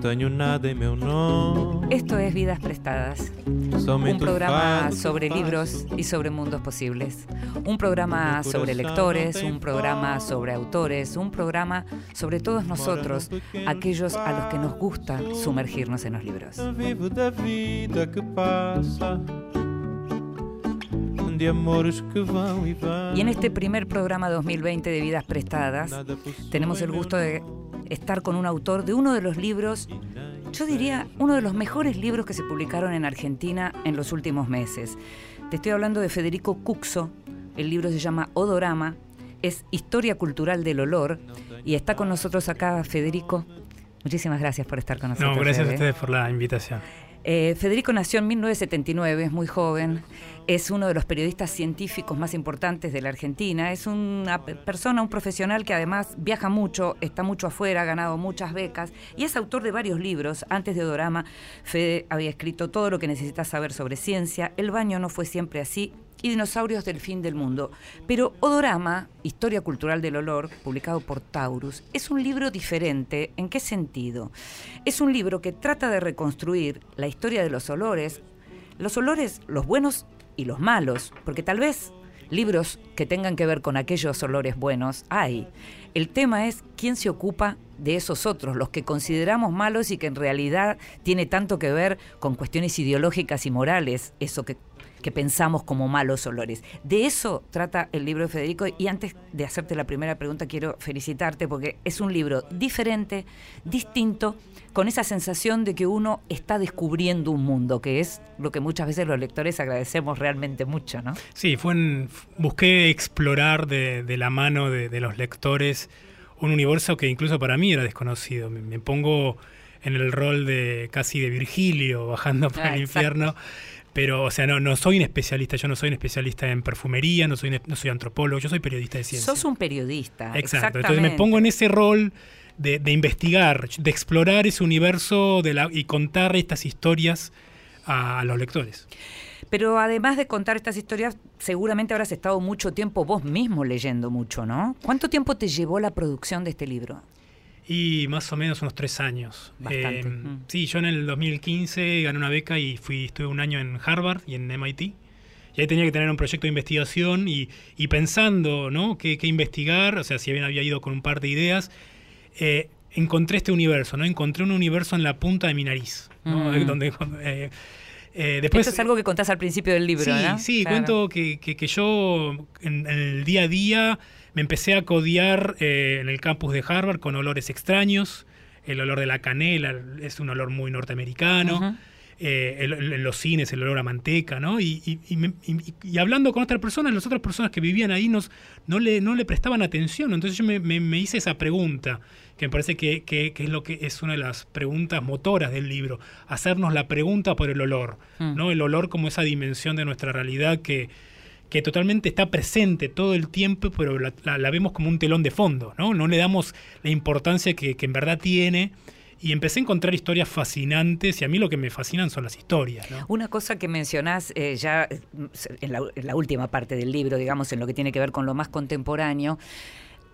Não tenho nada meu nome. Esto es Vidas Prestadas, un programa sobre libros y sobre mundos posibles. Un programa sobre lectores, un programa sobre autores, un programa sobre todos nosotros, aquellos a los que nos gusta sumergirnos en los libros. Y en este primer programa 2020 de Vidas Prestadas, tenemos el gusto de estar con un autor de uno de los libros, yo diría, uno de los mejores libros que se publicaron en Argentina en los últimos meses. Te estoy hablando de Federico Cuxo, el libro se llama Odorama, es Historia Cultural del Olor, y está con nosotros acá Federico. Muchísimas gracias por estar con nosotros. No, gracias a ustedes por la invitación. Eh, Federico nació en 1979, es muy joven, es uno de los periodistas científicos más importantes de la Argentina, es una pe- persona, un profesional que además viaja mucho, está mucho afuera, ha ganado muchas becas y es autor de varios libros. Antes de Odorama, Fede había escrito todo lo que necesitas saber sobre ciencia, El baño no fue siempre así y Dinosaurios del fin del mundo. Pero Odorama, Historia Cultural del Olor, publicado por Taurus, es un libro diferente. ¿En qué sentido? Es un libro que trata de reconstruir la historia de los olores, los olores, los buenos y los malos, porque tal vez libros que tengan que ver con aquellos olores buenos hay. El tema es quién se ocupa de esos otros, los que consideramos malos y que en realidad tiene tanto que ver con cuestiones ideológicas y morales, eso que que pensamos como malos olores. De eso trata el libro de Federico y antes de hacerte la primera pregunta quiero felicitarte porque es un libro diferente, distinto, con esa sensación de que uno está descubriendo un mundo, que es lo que muchas veces los lectores agradecemos realmente mucho, ¿no? Sí, fue en- busqué explorar de, de la mano de, de los lectores un universo que incluso para mí era desconocido. Me, me pongo en el rol de casi de Virgilio bajando por Ah, el infierno. Pero, o sea, no, no soy un especialista, yo no soy un especialista en perfumería, no soy, un- no soy antropólogo, yo soy periodista de ciencia. Sos un periodista. Exacto. Entonces me exactamente. pongo en ese rol de, de investigar, de explorar ese universo de la, y contar estas historias a, a los lectores. Pero además de contar estas historias, seguramente habrás estado mucho tiempo vos mismo leyendo mucho, ¿no? ¿Cuánto tiempo te llevó la producción de este libro? Y más o menos unos tres años. Bastante. Eh, Mm. Sí, yo en el 2015 gané una beca y fui estuve un año en Harvard y en MIT. Y ahí tenía que tener un proyecto de investigación y, y pensando, ¿no? ¿Qué, qué investigar? O sea, si bien había ido con un par de ideas, eh, encontré este universo, ¿no? Encontré un universo en la punta de mi nariz, ¿no? Mm. Donde, eh, eh, después, Esto es algo que contás al principio del libro, sí, ¿no? Sí, Claro. cuento que, que- que yo en, en el día a día me empecé a codiar eh, en el campus de Harvard con olores extraños. El olor de la canela es un olor muy norteamericano. Eh, el- en los cines el olor a manteca, ¿no? Y, y- y y- hablando con otras personas, las otras personas que vivían ahí nos, no, le, no le prestaban atención. Entonces yo me, me- me hice esa pregunta, que me parece que, que- que es lo que es una de las preguntas motoras del libro, hacernos la pregunta por el olor, Mm. ¿no? El olor como esa dimensión de nuestra realidad que, que totalmente está presente todo el tiempo, pero la, vemos como un telón de fondo, ¿no? No le damos la importancia que, que en verdad tiene. Y empecé a encontrar historias fascinantes y a mí lo que me fascinan son las historias. Una cosa que mencionás eh, ya la, en la última parte del libro, digamos, en lo que tiene que ver con lo más contemporáneo,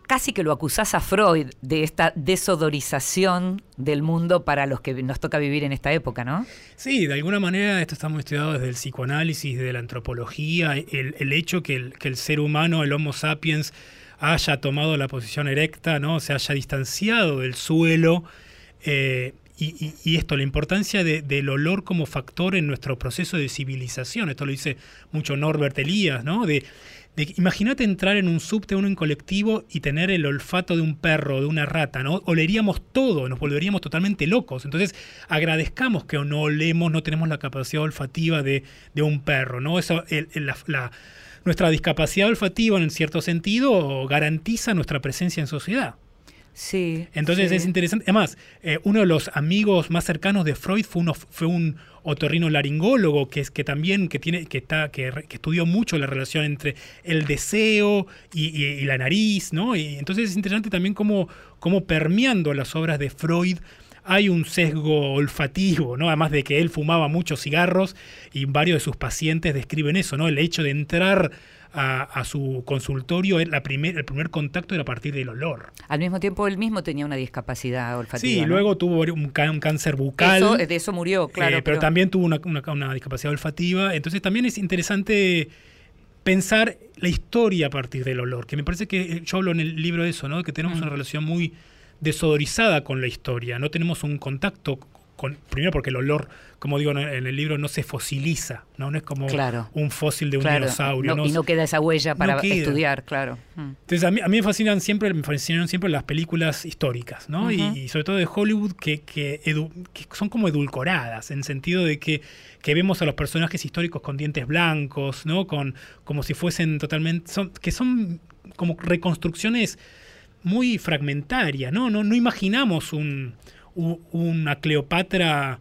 casi que lo acusás a Freud de esta desodorización del mundo para los que nos toca vivir en esta época, ¿no? Sí, de alguna manera esto está muy estudiado desde el psicoanálisis, desde la antropología, el, hecho que el, ser humano, el Homo sapiens, haya tomado la posición erecta, ¿no? se haya distanciado del suelo. eh, y, esto, la importancia de- del olor como factor en nuestro proceso de civilización. Esto lo dice mucho Norbert Elías, ¿no? Imagínate entrar en un subte, uno en colectivo y tener el olfato de un perro, de una rata, ¿no? Oleríamos todo, nos volveríamos totalmente locos. Entonces, agradezcamos que no olemos, no tenemos la capacidad olfativa de, de un perro, ¿no? Eso, el- el- la- la- nuestra discapacidad olfativa, en cierto sentido, garantiza nuestra presencia en sociedad. Sí. Entonces sí. es interesante. Además, eh, uno de los amigos más cercanos de Freud fue, uno, fue un otorrino laringólogo que es que también que tiene que está que, estudió mucho la relación entre el deseo y, y- y la nariz, ¿no? Y entonces es interesante también cómo, cómo permeando las obras de Freud hay un sesgo olfativo, ¿no? Además de que él fumaba muchos cigarros y varios de sus pacientes describen eso, ¿no? El hecho de entrar a, su consultorio, la primer, el primer contacto era a partir del olor. Al mismo tiempo, él mismo tenía una discapacidad olfativa. Sí, luego tuvo un, cáncer bucal. Eso, de eso murió, claro. Eh, pero, también tuvo una, una, discapacidad olfativa. Entonces también es interesante pensar la historia a partir del olor, que me parece que yo hablo en el libro de eso, ¿no? que tenemos mm. una relación muy desodorizada con la historia, no tenemos un contacto primero porque el olor, como digo en el libro, no se fosiliza, no, no es como un fósil de un dinosaurio. y no queda esa huella para estudiar, claro. Mm. Entonces a mí, a mí, me fascinan siempre, me fascinaron siempre las películas históricas, ¿no? y, sobre todo de Hollywood que, que, son como edulcoradas, en sentido de que, que, vemos a los personajes históricos con dientes blancos, ¿no? Con, como si fuesen totalmente. Son, que son como reconstrucciones muy fragmentarias, ¿no? No, no imaginamos un una Cleopatra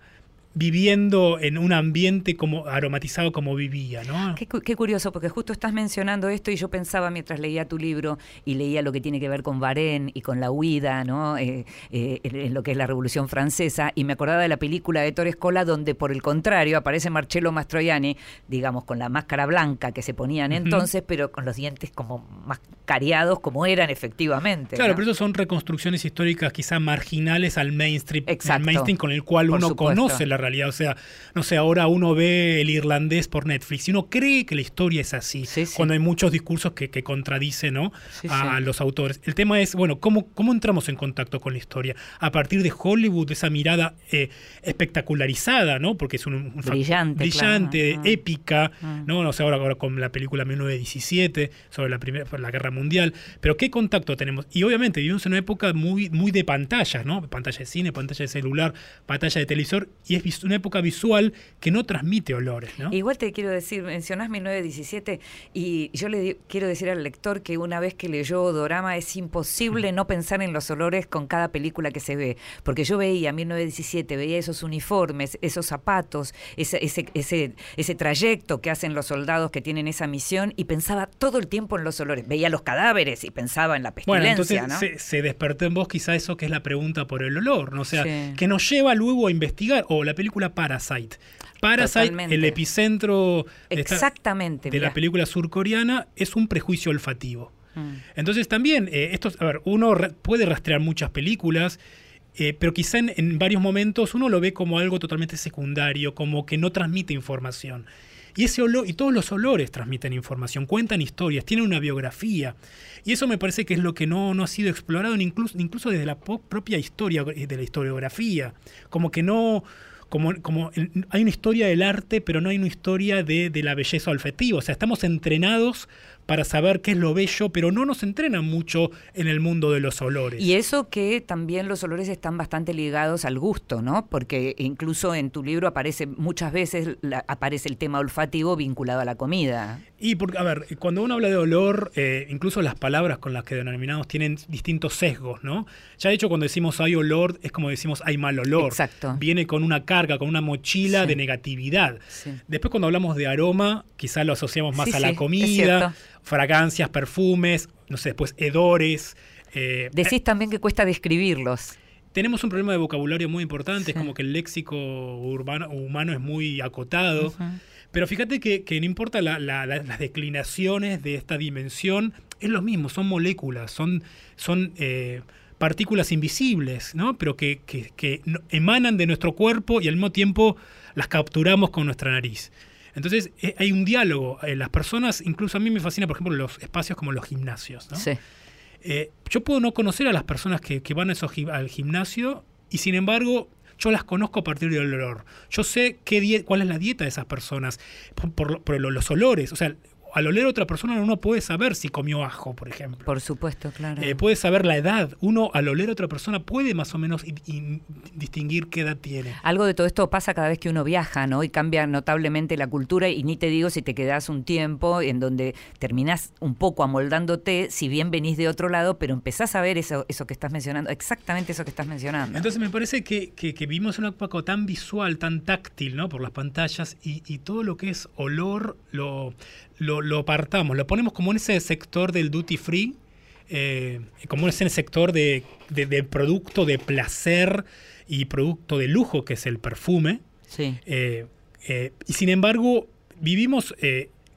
viviendo en un ambiente como aromatizado como vivía, ¿no? Qué, curioso, porque justo estás mencionando esto y yo pensaba mientras leía tu libro y leía lo que tiene que ver con Varén y con la huida, ¿no? Eh, eh, en lo que es la Revolución Francesa, y me acordaba de la película de Torres Cola, donde por el contrario aparece Marcello Mastroianni, digamos, con la máscara blanca que se ponían entonces, pero con los dientes como más cariados como eran efectivamente. Claro, pero eso son reconstrucciones históricas quizá marginales al mainstream, mainstream con el cual uno conoce la realidad. O sea, no sé, ahora uno ve el irlandés por Netflix y uno cree que la historia es así, cuando hay muchos discursos que, que contradicen ¿no? a los autores. El tema es, bueno, ¿cómo, ¿cómo entramos en contacto con la historia? A partir de Hollywood, esa mirada eh, espectacularizada, ¿no? Porque es un, brillante, brillante épica, ¿no? No sé, ahora, ahora con la película 1917 sobre la, primera, la Guerra Mundial, pero ¿qué contacto tenemos? Y obviamente vivimos en una época muy, muy de pantallas, ¿no? Pantalla de cine, pantalla de celular, pantalla de televisor, y es una época visual que no transmite olores. ¿no? Igual te quiero decir, mencionás 1917 y yo le quiero decir al lector que una vez que leyó Dorama es imposible no pensar en los olores con cada película que se ve, porque yo veía 1917, veía esos uniformes, esos zapatos, ese, ese, ese, ese trayecto que hacen los soldados que tienen esa misión y pensaba todo el tiempo en los olores, veía los cadáveres y pensaba en la pestilencia. Bueno, entonces se, despertó en vos quizá eso que es la pregunta por el olor, ¿no? o sea, que nos lleva luego a investigar, o la película película Parasite. Parasite, el epicentro de, Exactamente, de la película surcoreana, es un prejuicio olfativo. Mm. Entonces también, eh, esto, a ver, uno puede rastrear muchas películas, eh, pero quizá en, varios momentos uno lo ve como algo totalmente secundario, como que no transmite información. Y ese olor, y todos los olores transmiten información, cuentan historias, tienen una biografía. Y eso me parece que es lo que no, no ha sido explorado incluso, incluso desde la propia historia, de la historiografía. Como que no, como, hay una historia del arte, pero no hay una historia de, de la belleza olfativa. O sea, estamos entrenados para saber qué es lo bello, pero no nos entrenan mucho en el mundo de los olores. Y eso que también los olores están bastante ligados al gusto, ¿no? Porque incluso en tu libro aparece muchas veces aparece el tema olfativo vinculado a la comida. Y porque, a ver, cuando uno habla de olor, eh, incluso las palabras con las que denominamos tienen distintos sesgos, ¿no? Ya de hecho, cuando decimos hay olor, es como decimos hay mal olor. Exacto. Viene con una carga, con una mochila de negatividad. Después, cuando hablamos de aroma, quizá lo asociamos más a la comida fragancias, perfumes, no sé, después hedores. Eh, Decís también que cuesta describirlos. Tenemos un problema de vocabulario muy importante, es como que el léxico urbano, humano es muy acotado. Pero fíjate que, no importa las declinaciones de esta dimensión, es lo mismo, son moléculas, son, son eh, partículas invisibles, ¿no? pero que, que, emanan de nuestro cuerpo y al mismo tiempo las capturamos con nuestra nariz. Entonces eh, hay un diálogo. Eh, las personas, incluso a mí me fascina, por ejemplo, los espacios como los gimnasios. ¿no? Eh, yo puedo no conocer a las personas que, van al gimnasio y sin embargo yo las conozco a partir del olor. Yo sé qué cuál es la dieta de esas personas por, por los olores. O sea, al oler a otra persona uno puede saber si comió ajo, por ejemplo. Por supuesto, claro. Eh, puede saber la edad. Uno al oler a otra persona puede más o menos distinguir qué edad tiene. Algo de todo esto pasa cada vez que uno viaja, ¿no? Y cambia notablemente la cultura y ni te digo si te quedas un tiempo en donde terminás un poco amoldándote, si bien venís de otro lado, pero empezás a ver eso, eso que estás mencionando, exactamente eso que estás mencionando. Entonces me parece que, que, vivimos en un época tan visual, tan táctil, ¿no? Por las pantallas y, y todo lo que es olor lo lo, lo apartamos, lo ponemos como en ese sector del duty free, eh, como es en el sector de, de, producto de placer y producto de lujo, que es el perfume. Sí. Eh, eh, y sin embargo, vivimos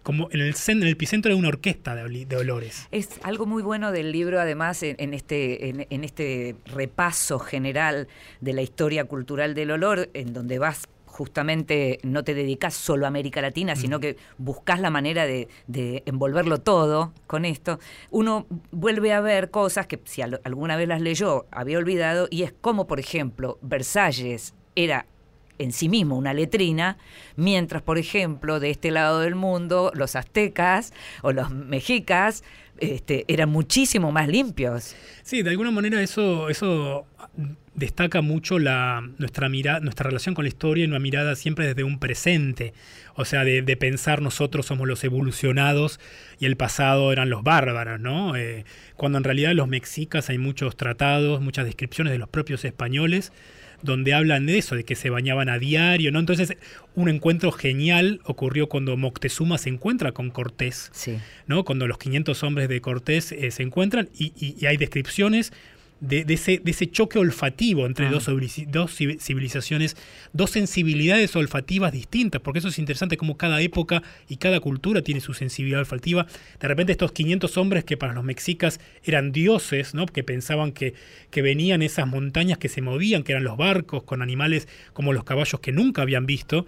como en el, en el epicentro de una orquesta de, olores. Es algo muy bueno del libro, además, en, este, en, este repaso general de la historia cultural del olor, en donde vas justamente no te dedicas solo a América Latina, sino que buscas la manera de, envolverlo todo con esto, uno vuelve a ver cosas que si alguna vez las leyó había olvidado, y es como, por ejemplo, Versalles era en sí mismo una letrina, mientras, por ejemplo, de este lado del mundo, los aztecas o los mexicas este, eran muchísimo más limpios. Sí, de alguna manera eso, eso destaca mucho la, nuestra, mirada, nuestra relación con la historia y una mirada siempre desde un presente. O sea, de, pensar nosotros somos los evolucionados y el pasado eran los bárbaros, ¿no? Eh, cuando en realidad los mexicas hay muchos tratados, muchas descripciones de los propios españoles donde hablan de eso, de que se bañaban a diario, ¿no? Entonces, un encuentro genial ocurrió cuando Moctezuma se encuentra con Cortés, ¿no? Cuando los 500 hombres de Cortés eh, se encuentran y, y hay descripciones de, ese, de, ese, choque olfativo entre ah. dos, dos, civilizaciones, dos sensibilidades olfativas distintas, porque eso es interesante como cada época y cada cultura tiene su sensibilidad olfativa. De repente estos 500 hombres que para los mexicas eran dioses, ¿no? que pensaban que, que venían esas montañas que se movían, que eran los barcos con animales como los caballos que nunca habían visto,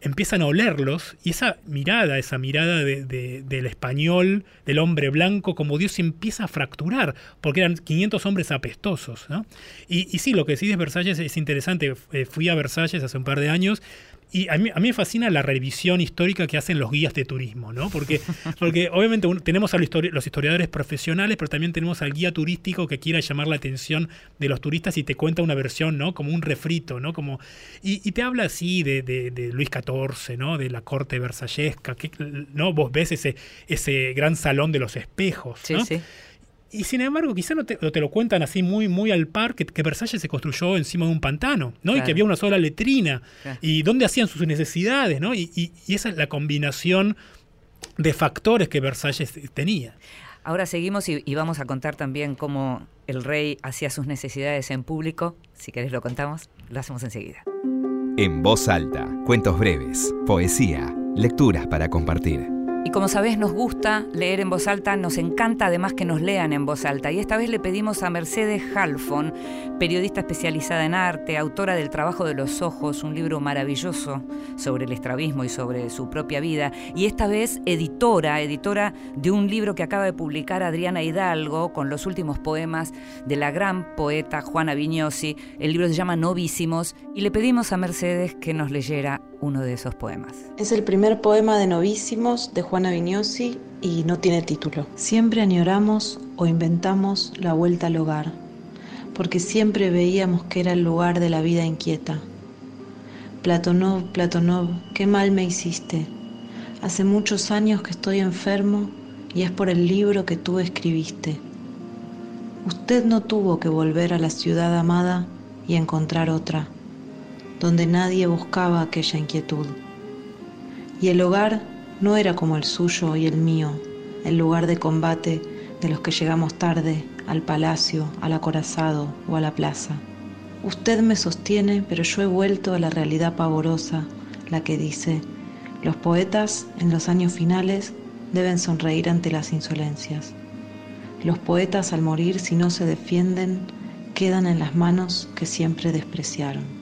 empiezan a olerlos y esa mirada, esa mirada del español, del hombre blanco, como Dios empieza a fracturar, porque eran 500 hombres apestosos. Y, y sí, lo que decís de Versalles es interesante. Eh, fui a Versalles hace un par de años y a mí, a mí, me fascina la revisión histórica que hacen los guías de turismo, ¿no? Porque, porque obviamente tenemos a los historiadores profesionales, pero también tenemos al guía turístico que quiera llamar la atención de los turistas y te cuenta una versión, ¿no? Como un refrito, ¿no? Como, y, te habla así de, de, Luis XIV, ¿no? De la corte versallesca, que, ¿no? Vos ves ese, ese gran salón de los espejos, ¿no? Sí, sí. Y sin embargo, quizá no te, lo cuentan así muy, muy al par, que, Versalles se construyó encima de un pantano, ¿no? Y que había una sola letrina. Y dónde hacían sus necesidades, ¿no? Y, esa es la combinación de factores que Versalles tenía. Ahora seguimos y, vamos a contar también cómo el rey hacía sus necesidades en público. Si querés lo contamos, lo hacemos enseguida. En voz alta, cuentos breves, poesía, lecturas para compartir. Y como sabés, nos gusta leer en voz alta, nos encanta además que nos lean en voz alta. Y esta vez le pedimos a Mercedes Halfon, periodista especializada en arte, autora del Trabajo de los Ojos, un libro maravilloso sobre el estrabismo y sobre su propia vida. Y esta vez editora, editora de un libro que acaba de publicar Adriana Hidalgo con los últimos poemas de la gran poeta Juana Vignosi. El libro se llama Novísimos y le pedimos a Mercedes que nos leyera uno de esos poemas. Es el primer poema de Novísimos de Juana Vignosi y no tiene título. Siempre añoramos o inventamos la vuelta al hogar, porque siempre veíamos que era el lugar de la vida inquieta. Platonov, Platonov, qué mal me hiciste. Hace muchos años que estoy enfermo y es por el libro que tú escribiste. Usted no tuvo que volver a la ciudad amada y encontrar otra donde nadie buscaba aquella inquietud. Y el hogar no era como el suyo y el mío, el lugar de combate de los que llegamos tarde al palacio, al acorazado o a la plaza. Usted me sostiene, pero yo he vuelto a la realidad pavorosa, la que dice, los poetas en los años finales deben sonreír ante las insolencias. Los poetas al morir, si no se defienden, quedan en las manos que siempre despreciaron.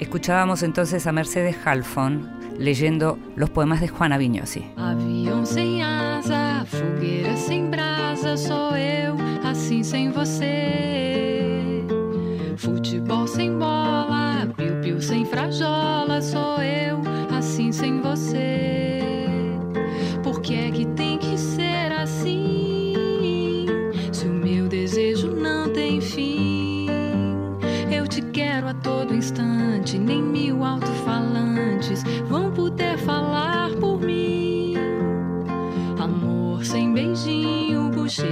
Escuchábamos entonces a Mercedes Halfon leyendo los poemas de Juana Vignosi. Avião sem asa, fogueira sem brasa, sou eu, assim sem você. Futebol sem bola, piu-piu sem frajola, sou eu,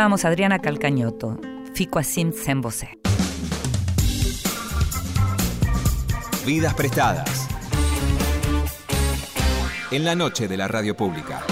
Escuchábamos Adriana Calcañoto, Fico assim sem você. Vidas prestadas. En la noche de la radio pública.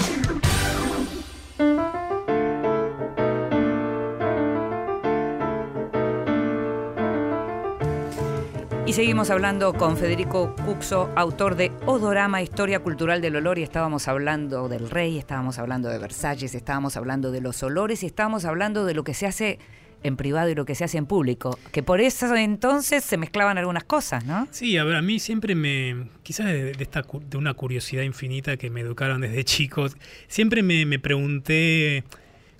Y seguimos hablando con Federico Cuxo, autor de Odorama, Historia Cultural del Olor, y estábamos hablando del rey, estábamos hablando de Versalles, estábamos hablando de los olores y estábamos hablando de lo que se hace en privado y lo que se hace en público, que por eso entonces se mezclaban algunas cosas, ¿no? Sí, a ver, a mí siempre me, quizás de, esta, de una curiosidad infinita que me educaron desde chicos, siempre me, me pregunté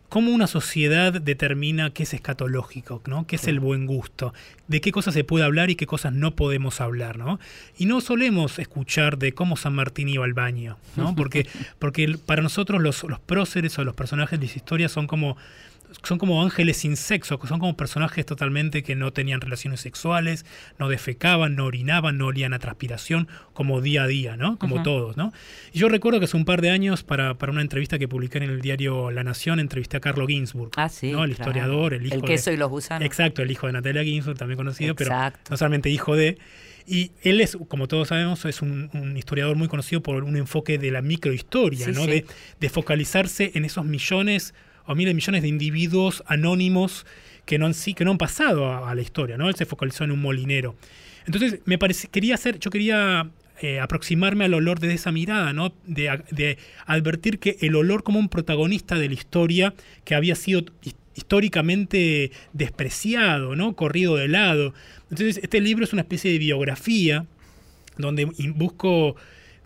cómo una sociedad determina qué es escatológico, ¿no? ¿Qué es el buen gusto? De qué cosas se puede hablar y qué cosas no podemos hablar, ¿no? Y no solemos escuchar de cómo San Martín iba al baño, ¿no? Porque, porque para nosotros los, los próceres o los personajes de las historias son como son como ángeles sin sexo, son como personajes totalmente que no tenían relaciones sexuales, no defecaban, no orinaban, no olían a transpiración, como día a día, ¿no? Como todos, ¿no? Y yo recuerdo que hace un par de años, para, para una entrevista que publiqué en el diario La Nación, entrevisté a Carlo Ginsburg, Ah, sí. ¿no? El claro. historiador, el hijo El de- queso y los gusanos. Exacto, el hijo de Natalia Ginsburg, también conocido, pero no solamente hijo de. Y él es, como todos sabemos, es un, un historiador muy conocido por un enfoque de la microhistoria, Sí, ¿no? sí. De, de focalizarse en esos millones o miles de millones de individuos anónimos que no han, que no han pasado a, la historia, ¿no? Él se focalizó en un molinero. Entonces, me parece, quería hacer, yo quería eh, aproximarme al olor desde esa mirada, ¿no? De, de advertir que el olor como un protagonista de la historia que había sido his- históricamente despreciado, ¿no? Corrido de lado. Entonces, este libro es una especie de biografía donde busco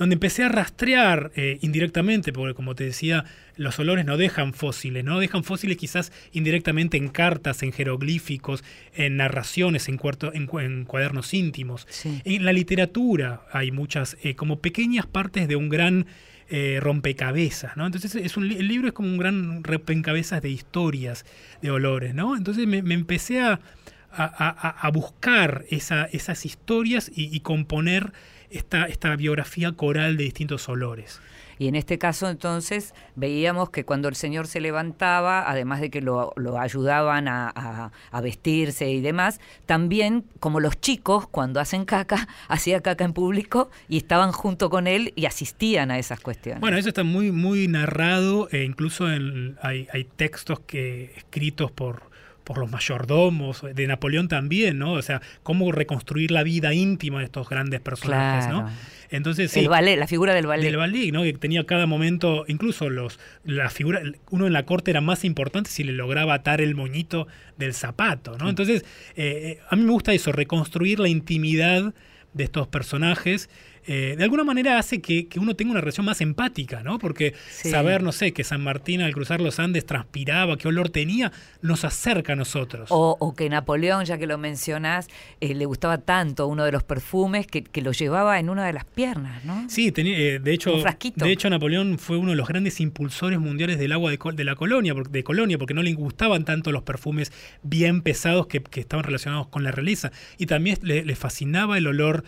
donde empecé a rastrear eh, indirectamente, porque como te decía, los olores no dejan fósiles, no dejan fósiles quizás indirectamente en cartas, en jeroglíficos, en narraciones, en, cuarto- en cu- en cuadernos íntimos. Sí. En la literatura hay muchas, eh, como pequeñas partes de un gran eh, rompecabezas, ¿no? Entonces es un, el libro es como un gran rompecabezas de historias, de olores, ¿no? Entonces me, me empecé a, a, a- a buscar esa- esas historias y, y componer esta, esta biografía coral de distintos olores. Y en este caso entonces veíamos que cuando el señor se levantaba, además de que lo, lo ayudaban a, a- a vestirse y demás, también como los chicos cuando hacen caca, hacía caca en público y estaban junto con él y asistían a esas cuestiones. Bueno, eso está muy, muy narrado, e incluso en- hay, hay textos que escritos por, por los mayordomos, de Napoleón también, ¿no? O sea, cómo reconstruir la vida íntima de estos grandes personajes, Claro. ¿no? Entonces, sí, el ballet, la figura del ballet. del ballet, ¿no? Que tenía cada momento, incluso los la figura, uno en la corte era más importante si le lograba atar el moñito del zapato, ¿no? Entonces, eh, a mí me gusta eso, reconstruir la intimidad de estos personajes eh, de alguna manera hace que, que uno tenga una relación más empática, ¿no? Porque Sí. saber, no sé, que San Martín al cruzar los Andes transpiraba, qué olor tenía, nos acerca a nosotros. O, o que Napoleón, ya que lo mencionás, eh, le gustaba tanto uno de los perfumes que, que lo llevaba en una de las piernas, ¿no? Sí, eh, de hecho, de hecho Napoleón fue uno de los grandes impulsores mundiales del agua de, Col- de la colonia, de Colonia, porque no le gustaban tanto los perfumes bien pesados que, que estaban relacionados con la realeza. Y también le, le fascinaba el olor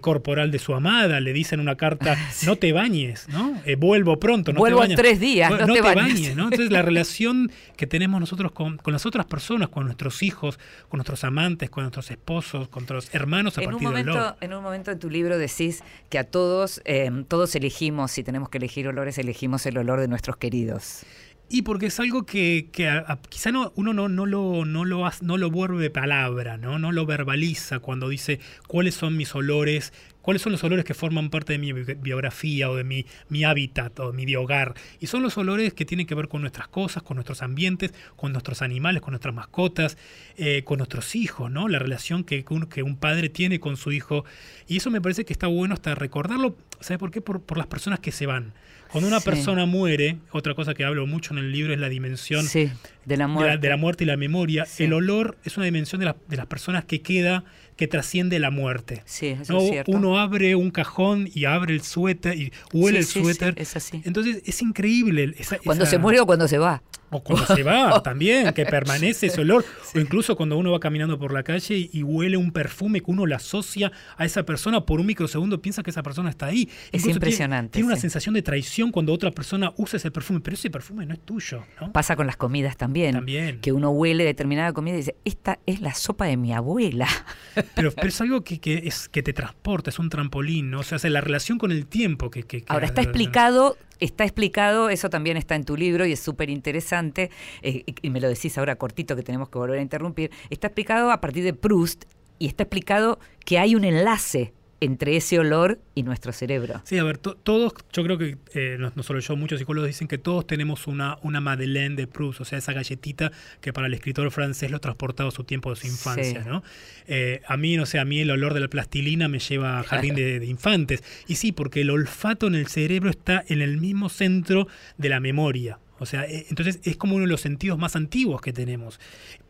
corporal de su Le dice en una carta, no te bañes, ¿no? Eh, vuelvo pronto, no Vuelvo te en bañes. tres días, no te bañes. ¿no? Entonces la relación que tenemos nosotros con, con las otras personas, con nuestros hijos, con nuestros amantes, con nuestros esposos, con nuestros hermanos a En un, partir del olor. momento, en un momento en tu libro decís que a todos, eh, todos elegimos, si tenemos que elegir olores, elegimos el olor de nuestros queridos. Y porque es algo que, que a- a- quizá no, uno no, no, lo, no, lo, no lo vuelve palabra, ¿no? no lo verbaliza cuando dice cuáles son mis olores, cuáles son los olores que forman parte de mi bi- biografía o de mi, mi hábitat o de mi hogar. Y son los olores que tienen que ver con nuestras cosas, con nuestros ambientes, con nuestros animales, con nuestras mascotas, eh, con nuestros hijos, ¿no? La relación que, un, que un padre tiene con su hijo. Y eso me parece que está bueno hasta recordarlo, ¿sabes por qué? Por, por las personas que se van. Cuando una Sí. persona muere, otra cosa que hablo mucho en el libro es la dimensión Sí, de la de la, muerte. de la muerte y la memoria. Sí. El olor es una dimensión de, la- de las personas que queda, que trasciende la muerte. Sí, eso ¿no? es cierto. Uno abre un cajón y abre el suéter y huele Sí, el sí, sí, suéter. es así. Entonces es increíble. esa- Cuando esa- se muere o cuando se va. O cuando se va también, que permanece ese olor. O incluso cuando uno va caminando por la calle y, y huele un perfume que uno le asocia a esa persona por un microsegundo, piensa que esa persona está ahí. Incluso tiene- impresionante, Tiene, una sí. sensación de traición cuando otra persona usa ese perfume, pero ese perfume no es tuyo, ¿no? Pasa con las comidas también. También. Que uno huele determinada comida y dice, esta es la sopa de mi abuela. Pero, pero es algo que, que es, que te transporta, es un trampolín, ¿no? O sea, es la relación con el tiempo que... que- que- Ahora está explicado, está explicado, eso también está en tu libro y es súper interesante, eh, y- y me lo decís ahora cortito que tenemos que volver a interrumpir, está explicado a partir de Proust y está explicado que hay un enlace entre ese olor y nuestro cerebro. Sí, a ver, to- todos, yo creo que, eh, no, no solo yo, muchos psicólogos dicen que todos tenemos una, una Madeleine de Proust, o sea, esa galletita que para el escritor francés lo transportaba a su tiempo de su infancia, Sí. ¿no? Eh, a mí, no sé, a mí el olor de la plastilina me lleva a jardín de, de infantes. Y sí, porque el olfato en el cerebro está en el mismo centro de la memoria. O sea, eh, entonces es como uno de los sentidos más antiguos que tenemos.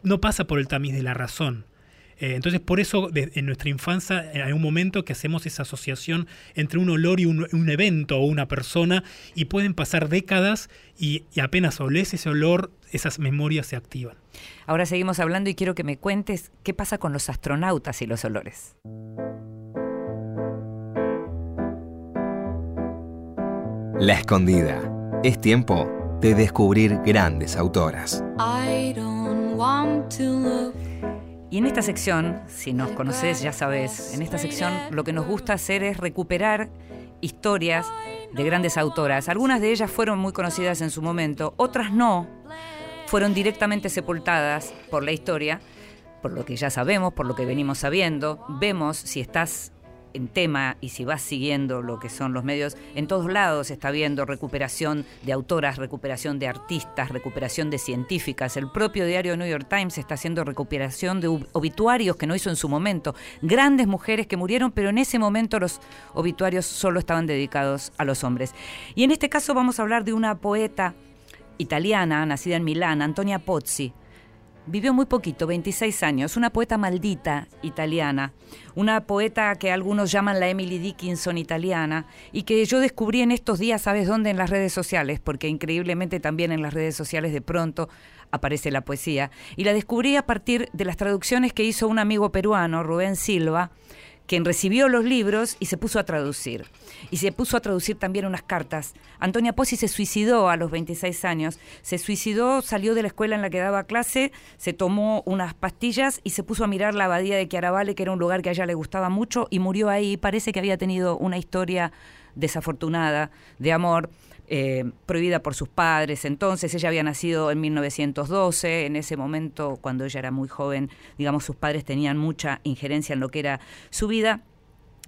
No pasa por el tamiz de la razón. Eh, entonces, por eso de- en nuestra infancia eh, hay un momento que hacemos esa asociación entre un olor y un, un evento o una persona y pueden pasar décadas y, y apenas olés ese olor, esas memorias se activan. Ahora seguimos hablando y quiero que me cuentes qué pasa con los astronautas y los olores. La Escondida. Es tiempo de descubrir grandes autoras. I don't want to look Y en esta sección, si nos conoces ya sabes, en esta sección lo que nos gusta hacer es recuperar historias de grandes autoras. Algunas de ellas fueron muy conocidas en su momento, otras no, fueron directamente sepultadas por la historia, por lo que ya sabemos, por lo que venimos sabiendo. Vemos si estás en tema y si vas siguiendo lo que son los medios, en todos lados está viendo recuperación de autoras, recuperación de artistas, recuperación de científicas. El propio diario New York Times está haciendo recuperación de ob- obituarios que no hizo en su momento. Grandes mujeres que murieron, pero en ese momento los obituarios solo estaban dedicados a los hombres. Y en este caso vamos a hablar de una poeta italiana, nacida en Milán, Antonia Pozzi. Vivió muy poquito, 26 años, una poeta maldita italiana, una poeta que algunos llaman la Emily Dickinson italiana y que yo descubrí en estos días, ¿sabes dónde? En las redes sociales, porque increíblemente también en las redes sociales de pronto aparece la poesía. Y la descubrí a partir de las traducciones que hizo un amigo peruano, Rubén Silva, quien recibió los libros y se puso a traducir. Y se puso a traducir también unas cartas. Antonia Pozzi se suicidó a los 26 años. Se suicidó, salió de la escuela en la que daba clase, se tomó unas pastillas y se puso a mirar la abadía de Chiaravale, que era un lugar que a ella le gustaba mucho, y murió ahí. Parece que había tenido una historia desafortunada de amor. Eh, prohibida por sus padres. Entonces ella había nacido en 1912, en ese momento cuando ella era muy joven, digamos, sus padres tenían mucha injerencia en lo que era su vida.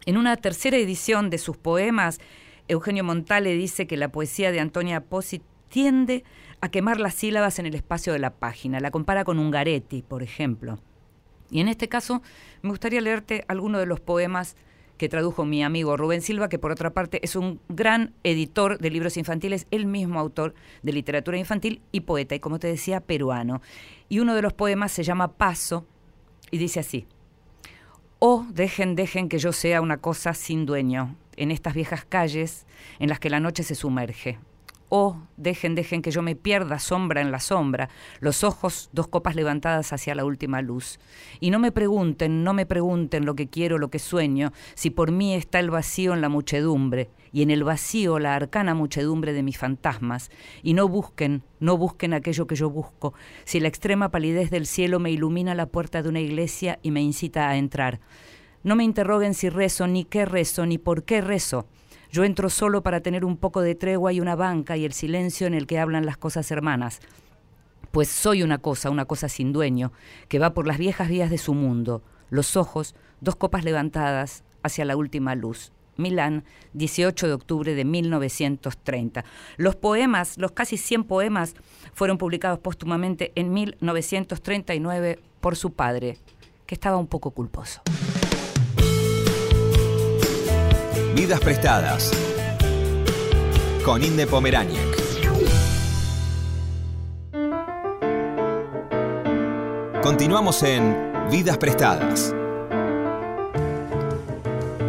En una tercera edición de sus poemas, Eugenio Montale dice que la poesía de Antonia Pozzi tiende a quemar las sílabas en el espacio de la página. La compara con Ungaretti, por ejemplo. Y en este caso, me gustaría leerte algunos de los poemas que tradujo mi amigo Rubén Silva, que por otra parte es un gran editor de libros infantiles, el mismo autor de literatura infantil y poeta, y como te decía, peruano. Y uno de los poemas se llama Paso y dice así. Oh, dejen, dejen que yo sea una cosa sin dueño, en estas viejas calles en las que la noche se sumerge. Oh, dejen, dejen que yo me pierda sombra en la sombra, los ojos dos copas levantadas hacia la última luz. Y no me pregunten, no me pregunten lo que quiero, lo que sueño, si por mí está el vacío en la muchedumbre, y en el vacío la arcana muchedumbre de mis fantasmas. Y no busquen, no busquen aquello que yo busco, si la extrema palidez del cielo me ilumina la puerta de una iglesia y me incita a entrar. No me interroguen si rezo, ni qué rezo, ni por qué rezo yo entro solo para tener un poco de tregua y una banca y el silencio en el que hablan las cosas hermanas. Pues soy una cosa, una cosa sin dueño, que va por las viejas vías de su mundo, los ojos, dos copas levantadas hacia la última luz. Milán, 18 de octubre de 1930. Los poemas, los casi 100 poemas, fueron publicados póstumamente en 1939 por su padre, que estaba un poco culposo. Vidas prestadas. Con Inde Pomeráñez. Continuamos en Vidas prestadas.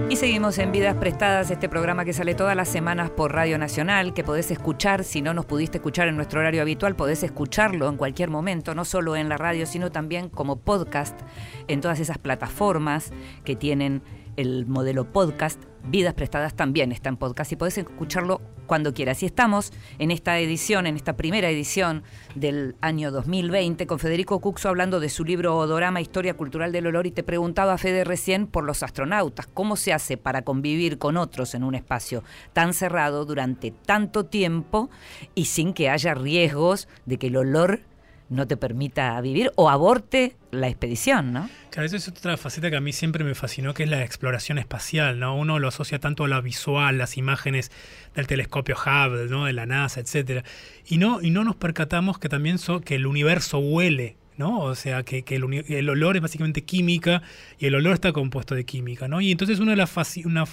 Y seguimos en Vidas Prestadas, este programa que sale todas las semanas por Radio Nacional, que podés escuchar, si no nos pudiste escuchar en nuestro horario habitual, podés escucharlo en cualquier momento, no solo en la radio, sino también como podcast en todas esas plataformas que tienen el modelo podcast. Vidas Prestadas también está en podcast y podés escucharlo cuando quieras. Y estamos en esta edición, en esta primera edición del año 2020, con Federico Cuxo hablando de su libro Odorama, Historia Cultural del Olor, y te preguntaba, Fede, recién por los astronautas, ¿cómo se hace para convivir con otros en un espacio tan cerrado durante tanto tiempo y sin que haya riesgos de que el olor no te permita vivir o aborte la expedición, ¿no? Claro, eso es otra faceta que a mí siempre me fascinó, que es la exploración espacial, ¿no? Uno lo asocia tanto a la visual, las imágenes del telescopio Hubble, ¿no? De la NASA, etcétera. Y no, y no nos percatamos que también que el universo huele ¿no? O sea, que, el, olor es básicamente química y el olor está compuesto de química, ¿no? Y entonces una de las, una,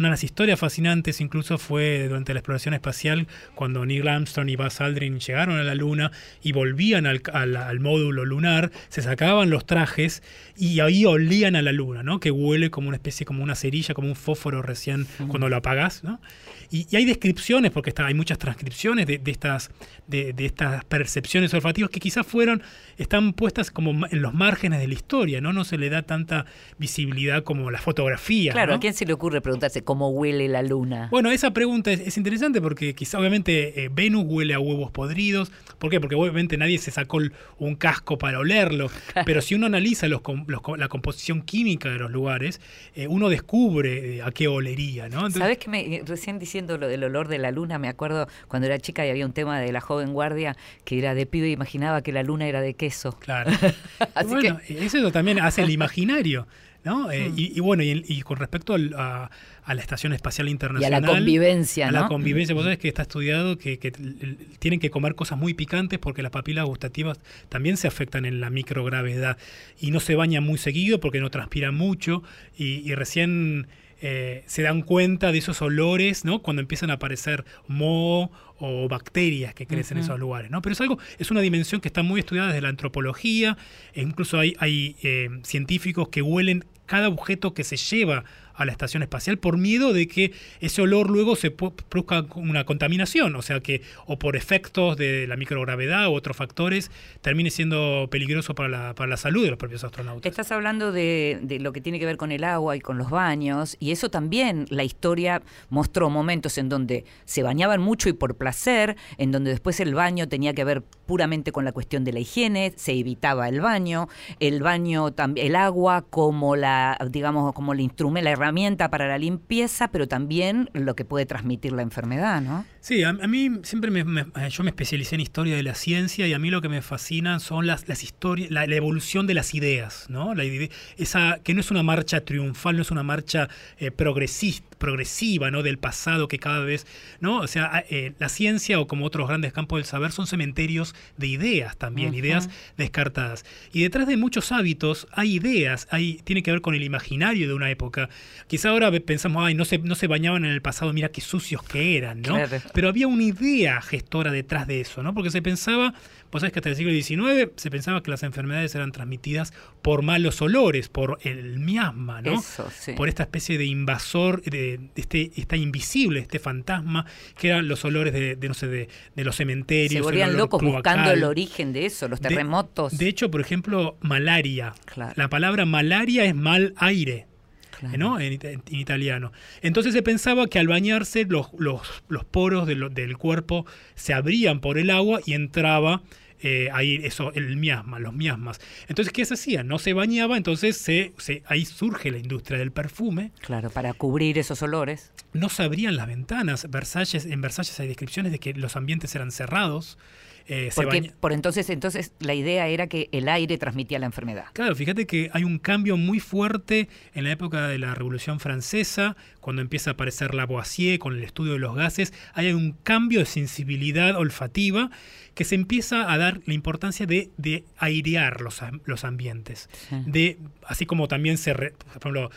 una de las historias fascinantes incluso fue durante la exploración espacial cuando Neil Armstrong y Buzz Aldrin llegaron a la Luna y volvían al, al, módulo lunar, se sacaban los trajes y ahí olían a la Luna, ¿no? Que huele como una especie, como una cerilla, como un fósforo recién cuando lo apagas, ¿no? Y, hay descripciones, porque está, hay muchas transcripciones de, estas, de, estas percepciones olfativas que quizás fueron, están puestas como en los márgenes de la historia, ¿no? No se le da tanta visibilidad como la fotografía. Claro, ¿a quién se le ocurre preguntarse cómo huele la luna? Bueno, esa pregunta es, interesante porque quizá obviamente eh, Venus huele a huevos podridos. ¿Por qué? Porque obviamente nadie se sacó un casco para olerlo. Pero si uno analiza los, la composición química de los lugares, eh, uno descubre eh, a qué olería, ¿no? ¿Sabes que me recién diciendo lo del olor de la luna, me acuerdo cuando era chica y había un tema de la joven guardia que era de pibe y imaginaba que la luna era de queso. Claro. bueno, eso también hace el imaginario. ¿No? Eh, hmm. y, bueno, y, con respecto a, la Estación Espacial Internacional. Y a la convivencia. A la convivencia. Vos sabés que está estudiado que, tienen que comer cosas muy picantes porque las papilas gustativas también se afectan en la microgravedad. Y no se bañan muy seguido porque no transpiran mucho. Y, recién eh, se dan cuenta de esos olores, ¿no? Cuando empiezan a aparecer moho o bacterias que crecen en esos lugares, ¿no? Pero es algo, es una dimensión que está muy estudiada desde la antropología, e incluso hay, hay eh, científicos que huelen cada objeto que se lleva a la estación espacial por miedo de que ese olor luego se produzca una contaminación, o sea que o por efectos de la microgravedad u otros factores termine siendo peligroso para la, para la salud de los propios astronautas. Estás hablando de, de lo que tiene que ver con el agua y con los baños, y eso también la historia mostró momentos en donde se bañaban mucho y por placer, en donde después el baño tenía que ver puramente con la cuestión de la higiene, se evitaba el baño, el baño, el agua como la, digamos, como el instrumento, la herramienta para la limpieza, pero también lo que puede transmitir la enfermedad, ¿no? Sí, a, a mí siempre me, me- eh, yo me especialicé en historia de la ciencia y a mí lo que me fascina son las, las historias, la, la evolución de las ideas, ¿no? La esa que no es una marcha triunfal, no es una marcha eh, progresis- progresiva, ¿no? Del pasado que cada vez, ¿no? O sea, eh, la ciencia o como otros grandes campos del saber son cementerios de ideas también, ideas descartadas. Y detrás de muchos hábitos hay ideas, hay tiene que ver con el imaginario de una época. Quizá ahora pensamos, ay, no se, no se bañaban en el pasado, mira qué sucios que eran, ¿no? Claro. Pero había una idea gestora detrás de eso, ¿no? Porque se pensaba, vos sabés que hasta el siglo XIX se pensaba que las enfermedades eran transmitidas por malos olores, por el miasma, ¿no? Eso, sí. Por esta especie de invasor, de, este, esta invisible, este fantasma, que eran los olores de, de, no sé, de, de los cementerios. Se volvían locos buscando el origen de eso, los terremotos. De, hecho, por ejemplo, malaria. Claro. La palabra malaria es mal aire. Claro. ¿no? En, ita- en italiano. Entonces se pensaba que al bañarse los, los, los poros de lo- del cuerpo se abrían por el agua y entraba eh, ahí eso, el miasma, los miasmas. Entonces, ¿qué se hacía? No se bañaba, entonces se, se- ahí surge la industria del perfume. Claro, para cubrir esos olores. No se abrían las ventanas. Versalles, en Versalles hay descripciones de que los ambientes eran cerrados. Eh, se Porque baña- por entonces, entonces la idea era que el aire transmitía la enfermedad. Claro, fíjate que hay un cambio muy fuerte en la época de la Revolución Francesa, cuando empieza a aparecer Lavoisier con el estudio de los gases, hay un cambio de sensibilidad olfativa que se empieza a dar la importancia de, de airear los, los ambientes. De, así como también se, re- por ejemplo,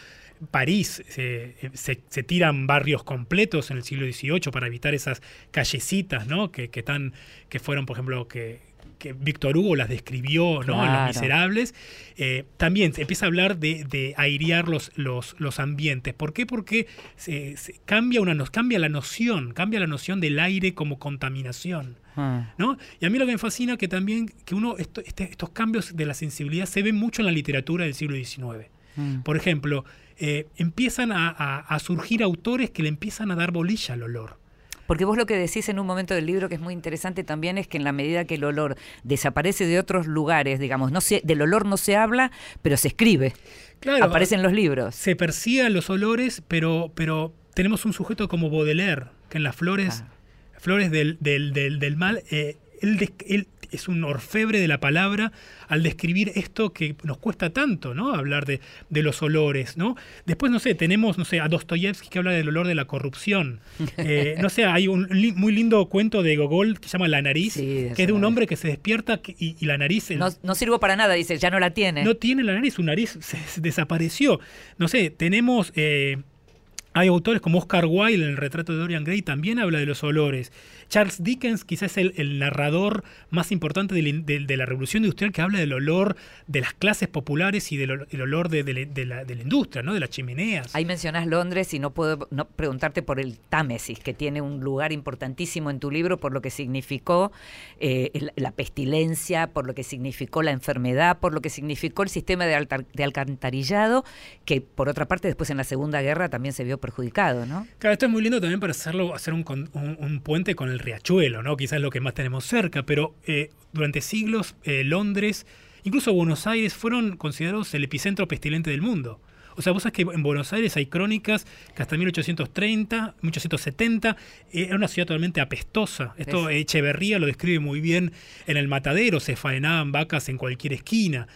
París se, se- se tiran barrios completos en el siglo XVIII para evitar esas callecitas, ¿no? Que, que, tan, que fueron, por ejemplo, que, que Víctor Hugo las describió, ¿no? En. Los Miserables. Eh, también se empieza a hablar de, de airear los, los, los ambientes. ¿Por qué? Porque se, se cambia, una, nos cambia la noción, cambia la noción del aire como contaminación. Ah. ¿no? Y a mí lo que me fascina que también que uno esto- este- estos cambios de la sensibilidad se ven mucho en la literatura del siglo XIX. Mm. Por ejemplo, eh, empiezan a, a- a surgir autores que le empiezan a dar bolilla al olor. Porque vos lo que decís en un momento del libro que es muy interesante también es que en la medida que el olor desaparece de otros lugares, digamos, no se, del olor no se habla, pero se escribe. Claro, Aparecen los libros. se persiguen los olores, pero, pero tenemos un sujeto como Baudelaire, que en las flores, Ah. flores del, del, del, del mal, eh, él es un orfebre de la palabra al describir esto que nos cuesta tanto, ¿no? Hablar de, de los olores, ¿no? Después, no sé, tenemos, no sé, a Dostoyevsky que habla del olor de la corrupción. Eh, no sé, hay un li- muy lindo cuento de Gogol que se llama La nariz, Sí, que es de un hombre que se despierta y, y la nariz... el- No, no sirvo para nada, dice, ya no la tiene. no tiene la nariz, su nariz se, se desapareció. No sé, tenemos. eh, hay autores como Oscar Wilde en el retrato de Dorian Gray, también habla de los olores. Charles Dickens, quizás es el, el narrador más importante de, la in- de- de la revolución industrial, que habla del olor de las clases populares y del el olor de, la- de industria, ¿no? de las chimeneas. Ahí mencionás Londres y no puedo no preguntarte por el Támesis, que tiene un lugar importantísimo en tu libro por lo que significó eh, la pestilencia, por lo que significó la enfermedad, por lo que significó el sistema de, altar- de alcantarillado, que por otra parte después en la Segunda Guerra también se vio perjudicado, ¿no? Claro, esto es muy lindo también para hacerlo, hacer un, con- un- un puente con el riachuelo, ¿no? Quizás lo que más tenemos cerca, pero eh, durante siglos eh, Londres, incluso Buenos Aires, fueron considerados el epicentro pestilente del mundo. O sea, vos sabés que en Buenos Aires hay crónicas que hasta 1830, 1870, eh, era una ciudad totalmente apestosa. Esto Es- Echeverría lo describe muy bien en el matadero, se faenaban vacas en cualquier esquina.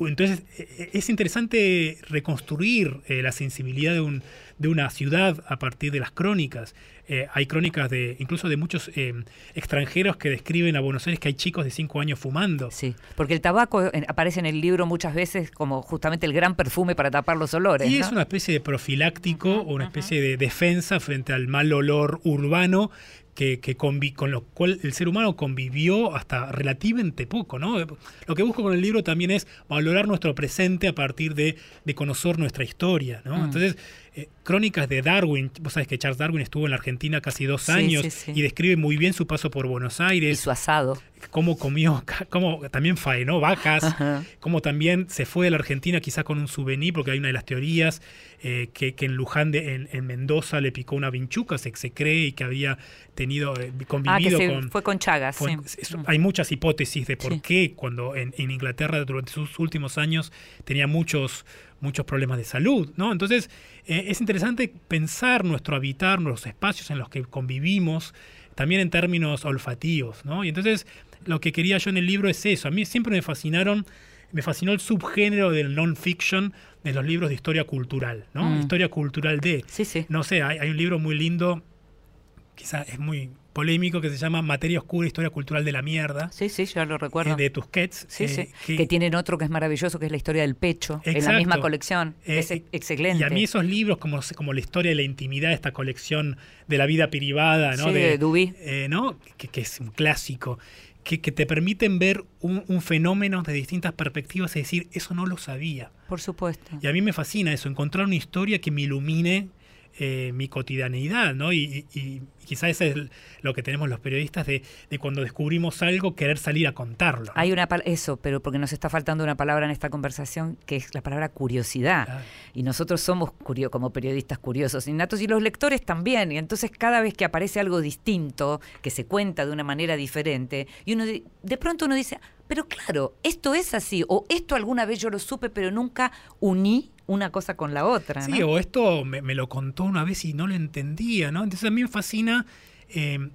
Entonces, eh, es interesante reconstruir la sensibilidad de, un, de una ciudad a partir de las crónicas. Eh, hay crónicas de incluso de muchos eh, extranjeros que describen a Buenos Aires que hay chicos de 5 años fumando. Sí, porque el tabaco eh, aparece en el libro muchas veces como justamente el gran perfume para tapar los olores. Y ¿no? es una especie de profiláctico o una especie de defensa frente al mal olor urbano que, que convi- con lo cual el ser humano convivió hasta relativamente poco. ¿no? Lo que busco con el libro también es valorar nuestro presente a partir de, de conocer nuestra historia. ¿no? Mm. Entonces, eh, crónicas de Darwin, vos sabés que Charles Darwin estuvo en la Argentina casi dos Sí, años sí, sí. y describe muy bien su paso por Buenos Y Aires, su asado. cómo comió, cómo también faenó vacas, Ajá. como también se fue de la Argentina quizá con un souvenir, porque hay una de las teorías eh, que, que en Luján, de, en, en Mendoza, le picó una vinchuca, se, se cree, y que había tenido, eh, Ah, que convivido se con... fue con Chagas. fue- Mm. Hay muchas hipótesis de por qué cuando en, en Inglaterra durante sus últimos años tenía muchos muchos problemas de salud, ¿no? Entonces, eh, es interesante pensar nuestro habitar, los espacios en los que convivimos, también en términos olfativos, ¿no? Y entonces, lo que quería yo en el libro es eso. A mí siempre me fascinaron, me fascinó el subgénero del non-fiction de los libros de historia cultural, ¿no? Mm. Historia cultural de... Sí, sí. No sé, hay, hay un libro muy lindo, quizá es muy polémico, que se llama Materia Oscura, Historia Cultural de la Mierda, Sí, sí, ya lo recuerdo. eh, de Tusquets. Sí, eh, sí. Que, tienen otro que es maravilloso, que es la historia del pecho, en la Exacto. misma colección. Eh, es ex- excelente. Y a mí esos libros, como, como la historia de la intimidad, esta colección de la vida privada, ¿no? Sí, de Duby. eh, ¿no? Que, que es un clásico, que, que te permiten ver un, un fenómeno de distintas perspectivas y decir, eso no lo sabía. Por supuesto. Y a mí me fascina eso, encontrar una historia que me ilumine eh, mi cotidianeidad, ¿no? Y, y, y quizás eso es lo que tenemos los periodistas de, de cuando descubrimos algo, querer salir a contarlo. ¿no? Hay una eso, pero porque nos está faltando una palabra en esta conversación que es la palabra curiosidad. Claro. Y nosotros somos curio- como periodistas curiosos innatos y los lectores también. Y entonces cada vez que aparece algo distinto, que se cuenta de una manera diferente, y uno de pronto uno dice, pero claro, esto es así, o esto alguna vez yo lo supe, pero nunca uní una cosa con la otra. Sí, ¿no? o esto me, me lo contó una vez y no lo entendía, ¿no? Entonces a mí me fascina, eh,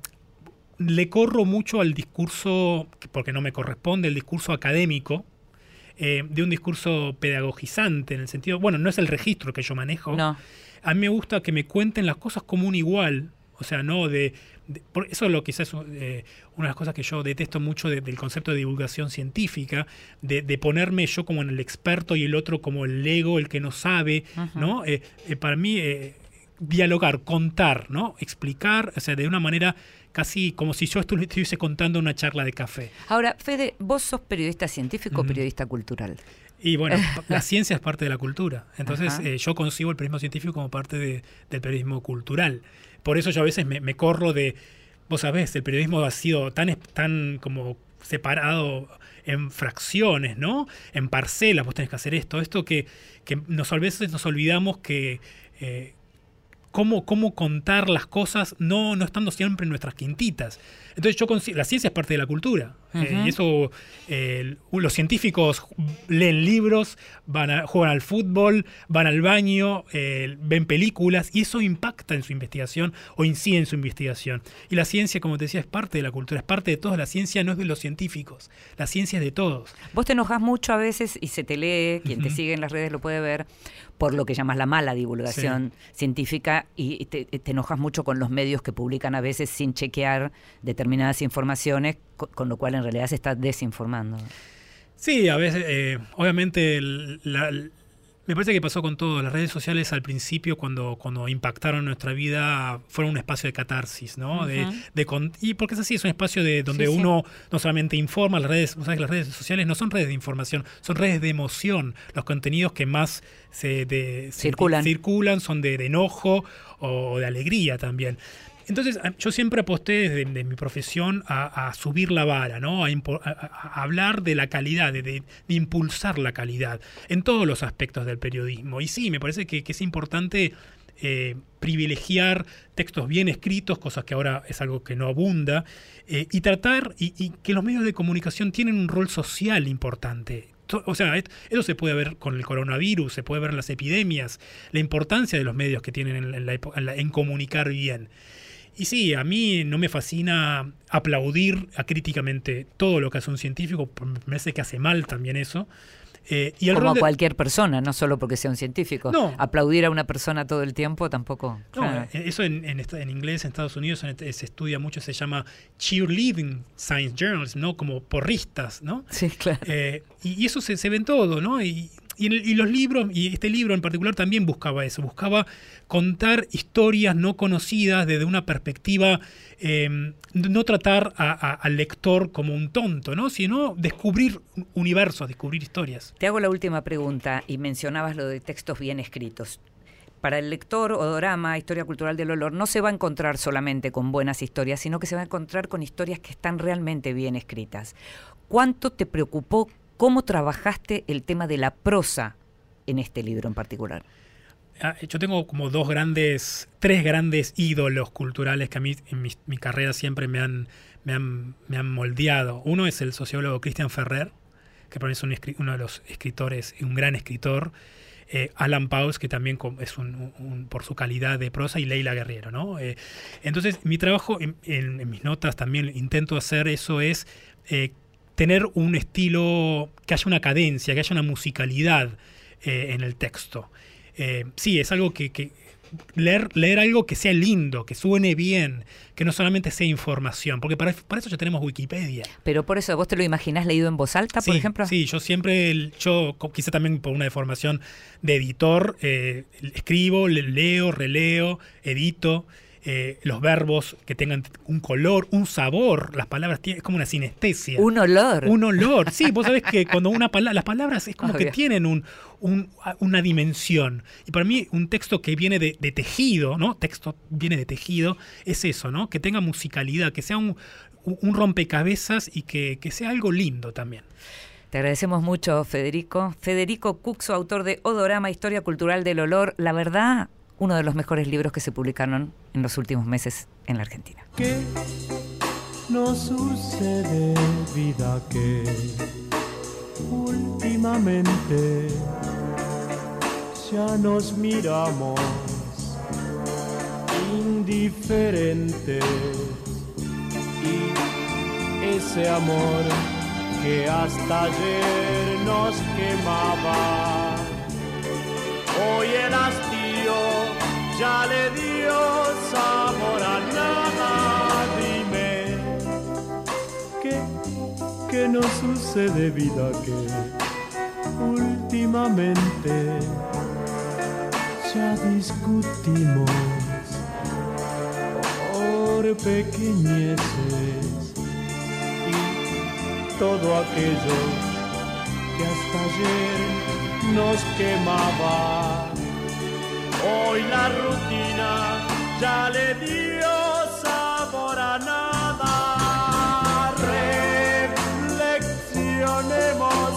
le corro mucho al discurso, porque no me corresponde, el discurso académico, eh, de un discurso pedagogizante, en el sentido, bueno, no es el registro que yo manejo, No. a mí me gusta que me cuenten las cosas como un igual, o sea, no de... de- por eso es lo quizás eh, una de las cosas que yo detesto mucho de- del concepto de divulgación científica, de, de ponerme yo como en el experto y el otro como el ego, el que no sabe, ¿no? Eh, eh, para mí, dialogar, contar, ¿no? Explicar, o sea, de una manera casi como si yo estu- estuviese contando una charla de café. Ahora, Fede, ¿vos sos periodista científico o periodista cultural? Y bueno, la ciencia es parte de la cultura. Entonces, eh, yo concibo el periodismo científico como parte de- del periodismo cultural. Por eso yo a veces me, me corro de. Vos sabés, el periodismo ha sido tan, tan como separado en fracciones, ¿no? En parcelas, vos tenés que hacer esto, esto que, que nos, a veces nos olvidamos que. eh, Cómo, cómo contar las cosas no, no estando siempre en nuestras quintitas. Entonces yo la ciencia es parte de la cultura. eh, y eso eh, los científicos leen libros, van a, juegan al fútbol, van al baño, eh, ven películas y eso impacta en su investigación o incide en su investigación. Y la ciencia, como te decía, es parte de la cultura, es parte de todos. La ciencia no es de los científicos, la ciencia es de todos. Vos te enojas mucho a veces y se te lee, quien te sigue en las redes lo puede ver, por lo que llamas la mala divulgación científica y te, te enojas mucho con los medios que publican a veces sin chequear determinadas informaciones, co- con, lo cual en realidad se está desinformando. Sí, a veces, eh, obviamente, el- la- me parece que pasó con todo. Las redes sociales al principio, cuando, cuando impactaron nuestra vida, fueron un espacio de catarsis, ¿no? de, Ujú. de con- y porque es así, es un espacio de donde Sí, sí. uno no solamente informa, las redes, sabés que las redes sociales no son redes de información, son redes de emoción. Los contenidos que más se de- se- Circulan. circulan son de, de enojo o de alegría también. Entonces, yo siempre aposté desde de mi profesión a, subir la vara, ¿no? A, a- hablar de la calidad, de, impulsar la calidad en todos los aspectos del periodismo. Y sí, me parece que, es importante eh, privilegiar textos bien escritos, cosas que ahora es algo que no abunda, eh, y tratar, y, y que los medios de comunicación tienen un rol social importante. O sea, eso se puede ver con el coronavirus, se puede ver las epidemias, la importancia de los medios que tienen en la- en comunicar bien. Y sí, a mí no me fascina aplaudir acríticamente todo lo que hace un científico, me parece que hace mal también eso. Eh, y el Como a de- cualquier persona, no solo porque sea un científico. No. Aplaudir a una persona todo el tiempo tampoco. No, claro. eh, eso en, en, inglés, en Estados Unidos, en- se estudia mucho, se llama cheerleading science journals, ¿no? Como porristas, ¿no? Sí, claro. Eh, y, y eso se, se ve en todo, ¿no? Y, y, los libros, y este libro en particular también buscaba eso, buscaba contar historias no conocidas desde una perspectiva, eh, no tratar al lector como un tonto, ¿no? Sino descubrir universos, descubrir historias. Te hago la última pregunta y mencionabas lo de textos bien escritos. Para el lector Odorama, Historia Cultural del Olor, no se va a encontrar solamente con buenas historias, sino que se va a encontrar con historias que están realmente bien escritas. ¿Cuánto te preocupó cómo trabajaste el tema de la prosa en este libro en particular? Ah, Yo tengo como dos grandes, tres grandes ídolos culturales que a mí en mi, carrera siempre me han, me, han, me han moldeado. Uno es el sociólogo Christian Ferrer, que para mí es uno de los escritores, un gran escritor. eh, Alan Pauls, que también es un, por su calidad de prosa, y Leila Guerrero. ¿no? Eh, entonces, mi trabajo, en, mis notas también intento hacer eso, es tener un estilo, que haya una cadencia, que haya una musicalidad en el texto. sí, es algo que leer, leer algo que sea lindo, que suene bien, que no solamente sea información, porque para, eso ya tenemos Wikipedia. Pero por eso, ¿vos te lo imaginás leído en voz alta, por ejemplo? Sí, yo siempre, yo quizá también por una deformación de editor, eh, escribo, leo, releo, edito. Eh, los verbos que tengan un color, un sabor, las palabras tienen, es como una sinestesia. Un olor. Un olor, sí, vos sabés que cuando una palabra, las palabras es como que tienen un, una dimensión. Y para mí un texto que viene de, tejido, ¿no? Texto viene de tejido, es eso, ¿no? Que tenga musicalidad, que sea un, rompecabezas y que, que sea algo lindo también. Te agradecemos mucho, Federico. Federico Cuxo, autor de Odorama, Historia Cultural del Olor. La verdad, uno de los mejores libros que se publicaron en los últimos meses en la Argentina. ¿Qué nos sucede, vida, que últimamente ya nos miramos indiferentes y ese amor que hasta ayer nos quemaba hoy el ya le dio sabor a nada. Dime, ¿qué, qué nos sucede, vida? Que últimamente ya discutimos por pequeñeces y todo aquello que hasta ayer nos quemaba Hoy la rutina ya le dio sabor a nada. Reflexionemos,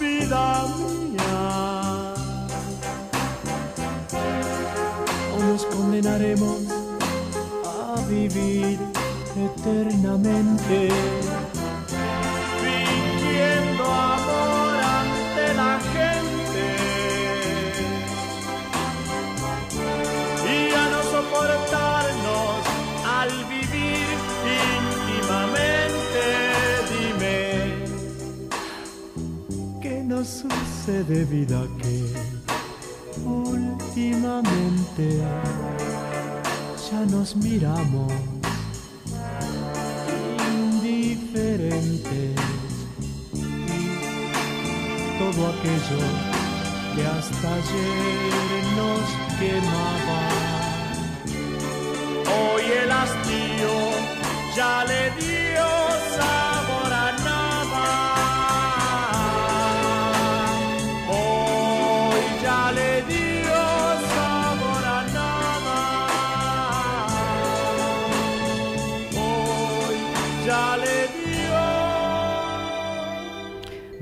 vida mía. O nos condenaremos a vivir eternamente de vida que últimamente ya nos miramos indiferentes y todo aquello que hasta ayer nos quemaba. Hoy el hastío ya le dio sabor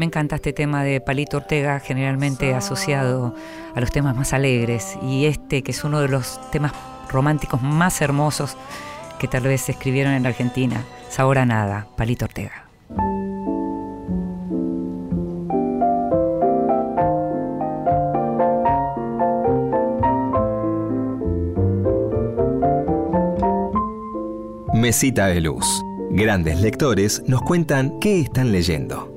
Me encanta este tema de Palito Ortega, generalmente asociado a los temas más alegres, y este que es uno de los temas románticos más hermosos que tal vez se escribieron en la Argentina. Sabor a nada, Palito Ortega. Mesita de Luz. Grandes lectores nos cuentan qué están leyendo.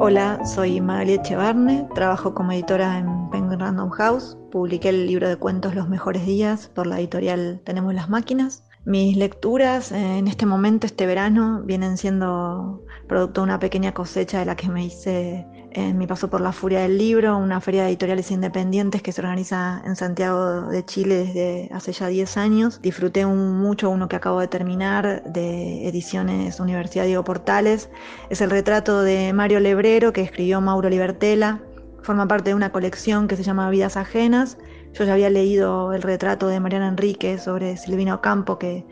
Hola, soy Magali Echevarne, trabajo como editora en Penguin Random House. Publiqué el libro de cuentos Los Mejores Días por la editorial Tenemos las Máquinas. Mis lecturas en este momento, este verano, vienen siendo producto de una pequeña cosecha de la que me hice en mi paso por la Furia del Libro, una feria de editoriales independientes que se organiza en Santiago de Chile desde hace ya 10 años. Disfruté mucho uno que acabo de terminar de Ediciones Universidad Diego Portales. Es el retrato de Mario Lebrero que escribió Mauro Libertela. Forma parte de una colección que se llama Vidas Ajenas. Yo ya había leído el retrato de Mariana Enrique sobre Silvino Campo que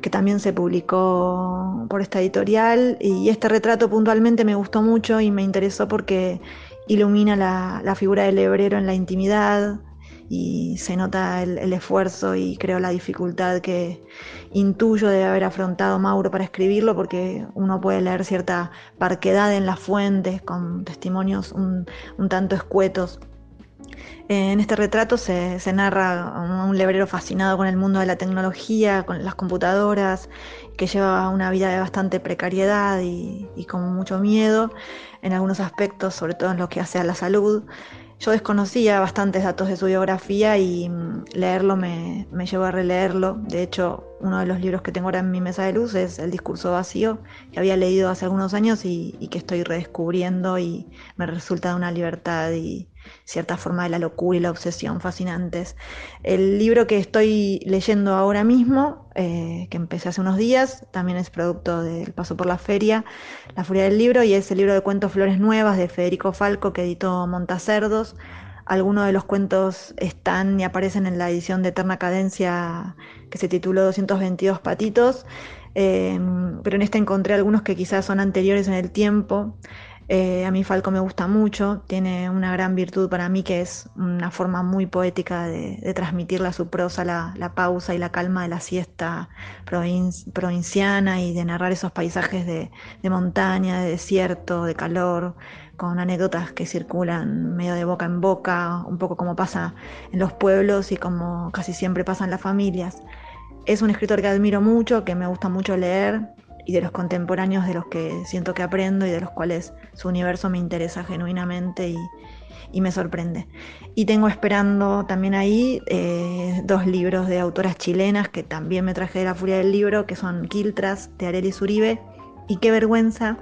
que también se publicó por esta editorial. Y este retrato puntualmente me gustó mucho y me interesó porque ilumina la, figura del hebrero en la intimidad y se nota el, esfuerzo y creo la dificultad que intuyo de haber afrontado Mauro para escribirlo porque uno puede leer cierta parquedad en las fuentes con testimonios un tanto escuetos En este retrato se, narra un lebrero fascinado con el mundo de la tecnología, con las computadoras, que lleva una vida de bastante precariedad y, y con mucho miedo en algunos aspectos, sobre todo en lo que hace a la salud. Yo desconocía bastantes datos de su biografía y mm, leerlo me, llevó a releerlo. De hecho, uno de los libros que tengo ahora en mi mesa de luz es El discurso vacío, que había leído hace algunos años y, y que estoy redescubriendo y me resulta de una libertad y, cierta forma de la locura y la obsesión fascinantes. El libro que estoy leyendo ahora mismo, eh, que empecé hace unos días, también es producto del paso por la feria, La Furia del Libro, y es el libro de cuentos Flores Nuevas de Federico Falco que editó Montacerdos. Algunos de los cuentos están y aparecen en la edición de Eterna Cadencia que se tituló 222 Patitos, eh, pero en esta encontré algunos que quizás son anteriores en el tiempo. Eh, a mí Falco me gusta mucho, tiene una gran virtud para mí que es una forma muy poética de, transmitirle a su prosa la, pausa y la calma de la siesta provinciana y de narrar esos paisajes de, montaña, de desierto, de calor, con anécdotas que circulan medio de boca en boca, un poco como pasa en los pueblos y como casi siempre pasa en las familias. Es un escritor que admiro mucho, que me gusta mucho leer, y de los contemporáneos de los que siento que aprendo y de los cuales su universo me interesa genuinamente y, me sorprende. Y tengo esperando también ahí eh, dos libros de autoras chilenas que también me traje de la furia del libro, que son Quiltras de Arely Zuribe y Qué vergüenza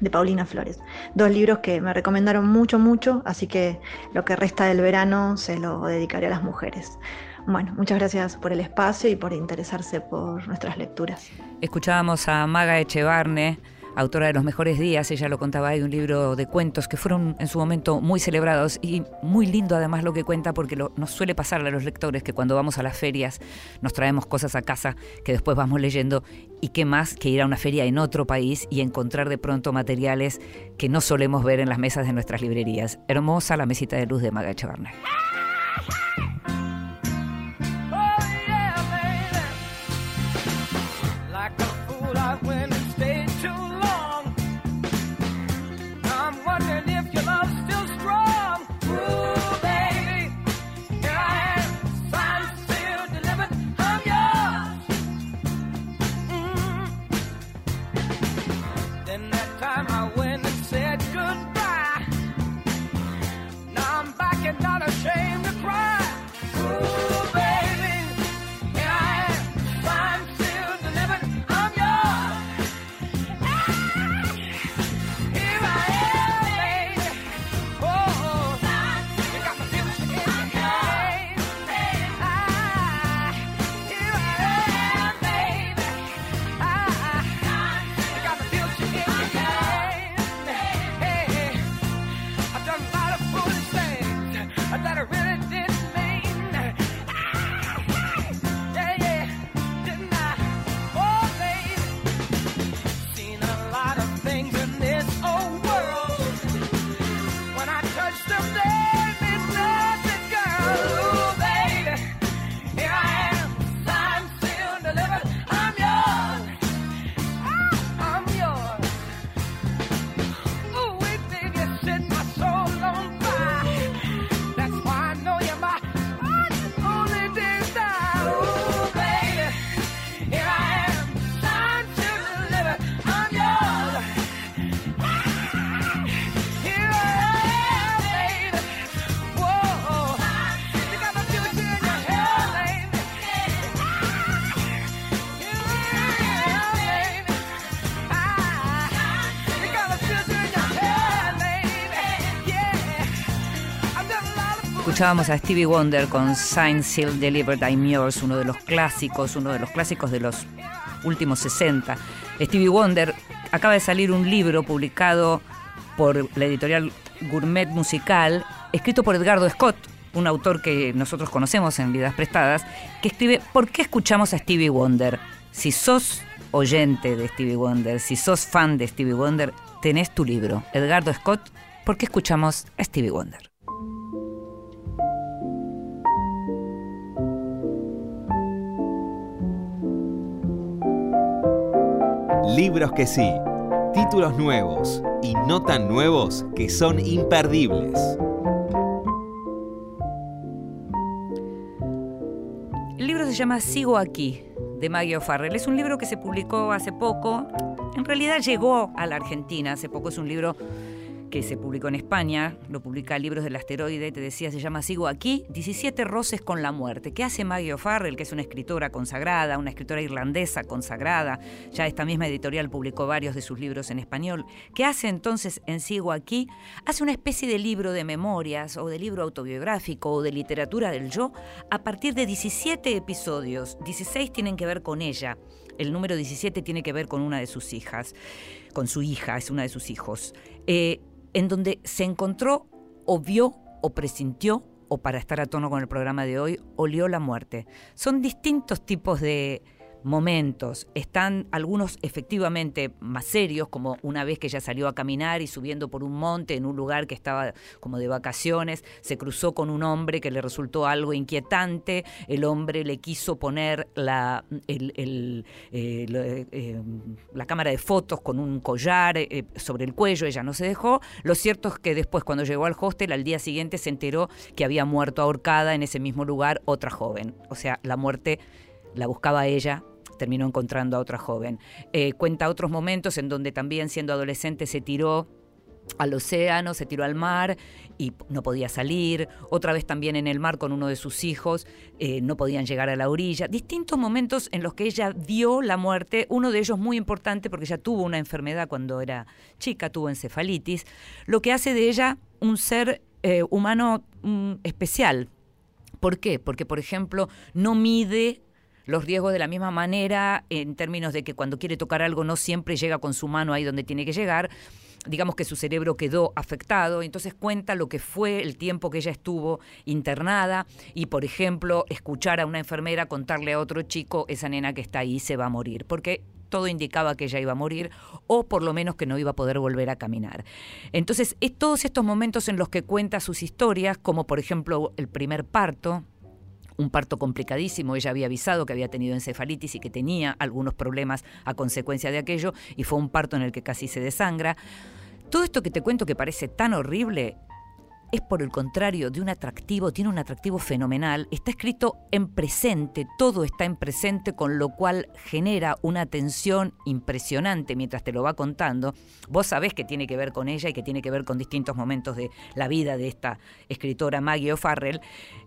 de Paulina Flores. Dos libros que me recomendaron mucho, mucho, así que lo que resta del verano se lo dedicaré a las mujeres. Bueno, muchas gracias por el espacio y por interesarse por nuestras lecturas. Escuchábamos a Maga Echevarne, autora de Los Mejores Días, ella lo contaba, hay un libro de cuentos que fueron en su momento muy celebrados y muy lindo además lo que cuenta porque nos suele pasar a los lectores que cuando vamos a las ferias nos traemos cosas a casa que después vamos leyendo y qué más que ir a una feria en otro país y encontrar de pronto materiales que no solemos ver en las mesas de nuestras librerías. Hermosa la mesita de luz de Maga Echevarne. Escuchábamos a Stevie Wonder con Sign Seal Delivered I'm Yours, uno de los clásicos, uno de los clásicos de los últimos 60. Stevie Wonder acaba de salir un libro publicado por la editorial Gourmet Musical, escrito por Edgardo Scott, un autor que nosotros conocemos en Vidas Prestadas, que escribe ¿Por qué escuchamos a Stevie Wonder? Si sos oyente de Stevie Wonder, si sos fan de Stevie Wonder, tenés tu libro. Edgardo Scott, ¿por qué escuchamos a Stevie Wonder? Libros que sí, títulos nuevos y no tan nuevos que son imperdibles. El libro se llama Sigo aquí, de Maggie O'Farrell. Es un libro que se publicó hace poco. En realidad llegó a la Argentina hace poco. Es un libro que se publicó en España, lo publica Libros del Asteroide, te decía, se llama Sigo aquí, 17 roces con la muerte. ¿Qué hace Maggie O'Farrell, que es una escritora consagrada, una escritora irlandesa consagrada? Ya esta misma editorial publicó varios de sus libros en español. ¿Qué hace entonces en Sigo aquí? Hace una especie de libro de memorias o de libro autobiográfico o de literatura del yo a partir de 17 episodios. 16 tienen que ver con ella. El número 17 tiene que ver con una de sus hijas, con su hija, es una de sus hijos. Eh, en donde se encontró o vio o presintió o para estar a tono con el programa de hoy, olió la muerte. Son distintos tipos de momentos. Están algunos efectivamente más serios, como una vez que ella salió a caminar y subiendo por un monte en un lugar que estaba como de vacaciones, se cruzó con un hombre que le resultó algo inquietante, el hombre le quiso poner la, eh, eh, la cámara de fotos con un collar eh, sobre el cuello, ella no se dejó. Lo cierto es que después cuando llegó al hostel, al día siguiente se enteró que había muerto ahorcada en ese mismo lugar otra joven. O sea, la muerte la buscaba ella, terminó encontrando a otra joven. Eh, cuenta otros momentos en donde también siendo adolescente se tiró al océano, se tiró al mar y no podía salir, otra vez también en el mar con uno de sus hijos, eh, no podían llegar a la orilla, distintos momentos en los que ella vio la muerte, uno de ellos muy importante porque ella tuvo una enfermedad cuando era chica, tuvo encefalitis, lo que hace de ella un ser eh, humano mm, especial. ¿Por qué? Porque, por ejemplo, no mide los riesgos de la misma manera en términos de que cuando quiere tocar algo no siempre llega con su mano ahí donde tiene que llegar. Digamos que su cerebro quedó afectado, entonces cuenta lo que fue el tiempo que ella estuvo internada y, por ejemplo, escuchar a una enfermera contarle a otro chico, esa nena que está ahí se va a morir, porque todo indicaba que ella iba a morir o por lo menos que no iba a poder volver a caminar. Entonces, es todos estos momentos en los que cuenta sus historias, como por ejemplo el primer parto, un parto complicadísimo. Ella había avisado que había tenido encefalitis y que tenía algunos problemas a consecuencia de aquello, y fue un parto en el que casi se desangra. Todo esto que te cuento que parece tan horrible es por el contrario de un atractivo, tiene un atractivo fenomenal, está escrito en presente, todo está en presente, con lo cual genera una tensión impresionante mientras te lo va contando. Vos sabés que tiene que ver con ella y que tiene que ver con distintos momentos de la vida de esta escritora Maggie O'Farrell,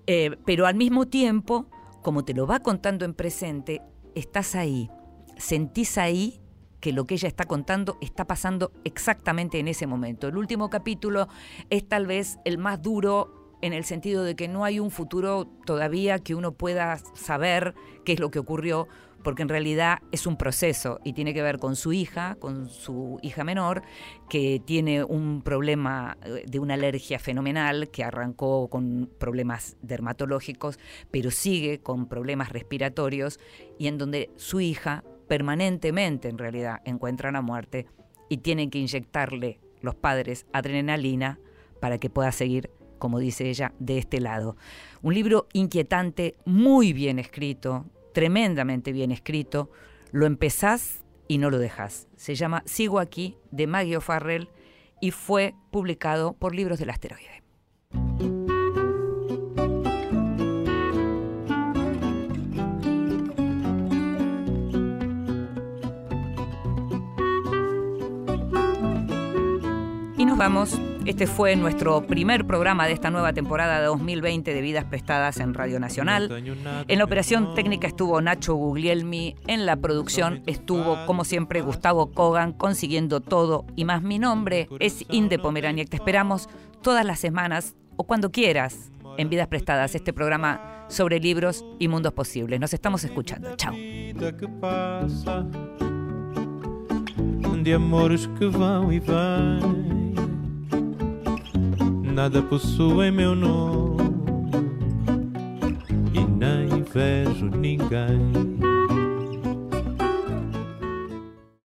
eh, pero al mismo tiempo, como te lo va contando en presente, estás ahí, sentís ahí que lo que ella está contando está pasando exactamente en ese momento. El último capítulo es tal vez el más duro en el sentido de que no hay un futuro todavía que uno pueda saber qué es lo que ocurrió, porque en realidad es un proceso y tiene que ver con su hija, con su hija menor, que tiene un problema eh, de una alergia fenomenal, que arrancó con problemas dermatológicos, pero sigue con problemas respiratorios y en donde su hija permanentemente en realidad encuentran a muerte y tienen que inyectarle los padres adrenalina para que pueda seguir, como dice ella, de este lado. Un libro inquietante, muy bien escrito, tremendamente bien escrito. Lo empezás y no lo dejas. Se llama Sigo aquí, de Maggie O'Farrell, y fue publicado por Libros del Asteroide. Vamos. Este fue nuestro primer programa de esta nueva temporada de 2020 de Vidas Prestadas en Radio Nacional. En la operación técnica estuvo Nacho Guglielmi, en la producción estuvo, como siempre, Gustavo Kogan, consiguiendo todo y más. Mi nombre es Inde Pomeraniec. Te esperamos todas las semanas o cuando quieras en Vidas Prestadas, este programa sobre libros y mundos posibles. Nos estamos escuchando. Chao. Nada possui meu nome e nem vejo ninguém.